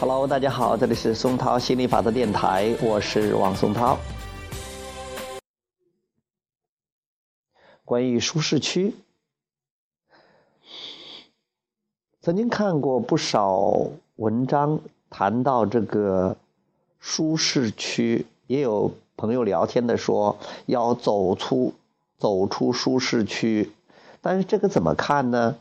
Hello，大家好，这里是松涛心理法则电台，我是王松涛。关于舒适区，曾经看过不少文章谈到这个舒适区，也有朋友聊天的说要走出走出舒适区，但是这个怎么看呢？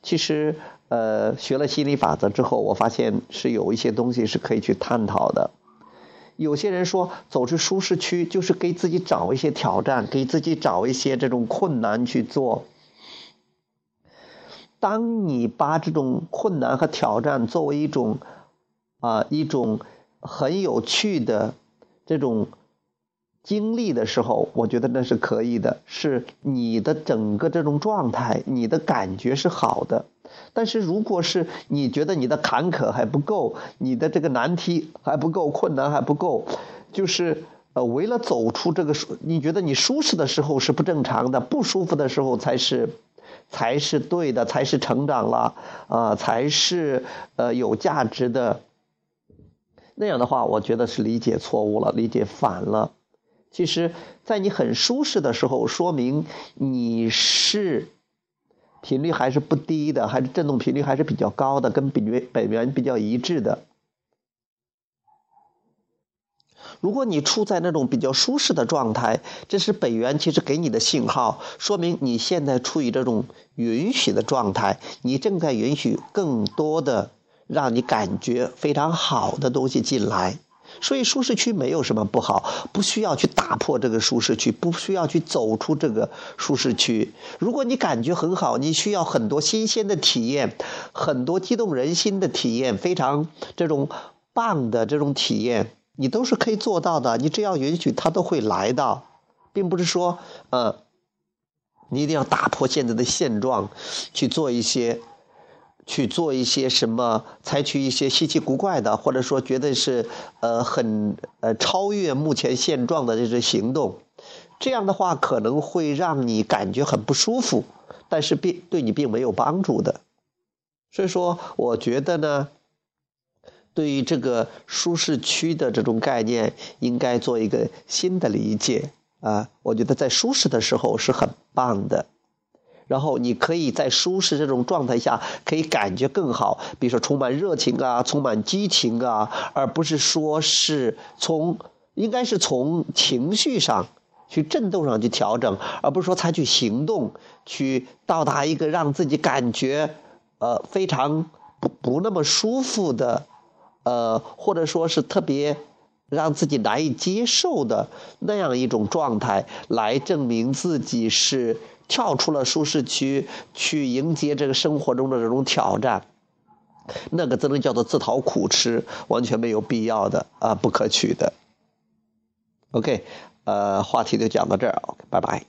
其实。呃，学了心理法则之后，我发现是有一些东西是可以去探讨的。有些人说，走出舒适区就是给自己找一些挑战，给自己找一些这种困难去做。当你把这种困难和挑战作为一种啊一种很有趣的这种经历的时候，我觉得那是可以的，是你的整个这种状态，你的感觉是好的。但是，如果是你觉得你的坎坷还不够，你的这个难题还不够，困难还不够，就是呃，为了走出这个舒，你觉得你舒适的时候是不正常的，不舒服的时候才是才是对的，才是成长了啊，才是呃有价值的。那样的话，我觉得是理解错误了，理解反了。其实，在你很舒适的时候，说明你是。频率还是不低的，还是振动频率还是比较高的，跟本源本源比较一致的。如果你处在那种比较舒适的状态，这是本源其实给你的信号，说明你现在处于这种允许的状态，你正在允许更多的让你感觉非常好的东西进来。所以舒适区没有什么不好，不需要去打破这个舒适区，不需要去走出这个舒适区。如果你感觉很好，你需要很多新鲜的体验，很多激动人心的体验，非常这种棒的这种体验，你都是可以做到的。你只要允许，它都会来到，并不是说，呃，你一定要打破现在的现状，去做一些。去做一些什么，采取一些稀奇古怪的，或者说觉得是呃很呃超越目前现状的这些行动，这样的话可能会让你感觉很不舒服，但是并对你并没有帮助的。所以说，我觉得呢，对于这个舒适区的这种概念，应该做一个新的理解啊。我觉得在舒适的时候是很棒的。然后你可以在舒适这种状态下，可以感觉更好，比如说充满热情啊，充满激情啊，而不是说是从，应该是从情绪上去震动上去调整，而不是说采取行动去到达一个让自己感觉，呃，非常不不那么舒服的，呃，或者说是特别让自己难以接受的那样一种状态，来证明自己是。跳出了舒适区，去迎接这个生活中的这种挑战，那个只能叫做自讨苦吃，完全没有必要的啊，不可取的。OK，呃，话题就讲到这儿，拜拜。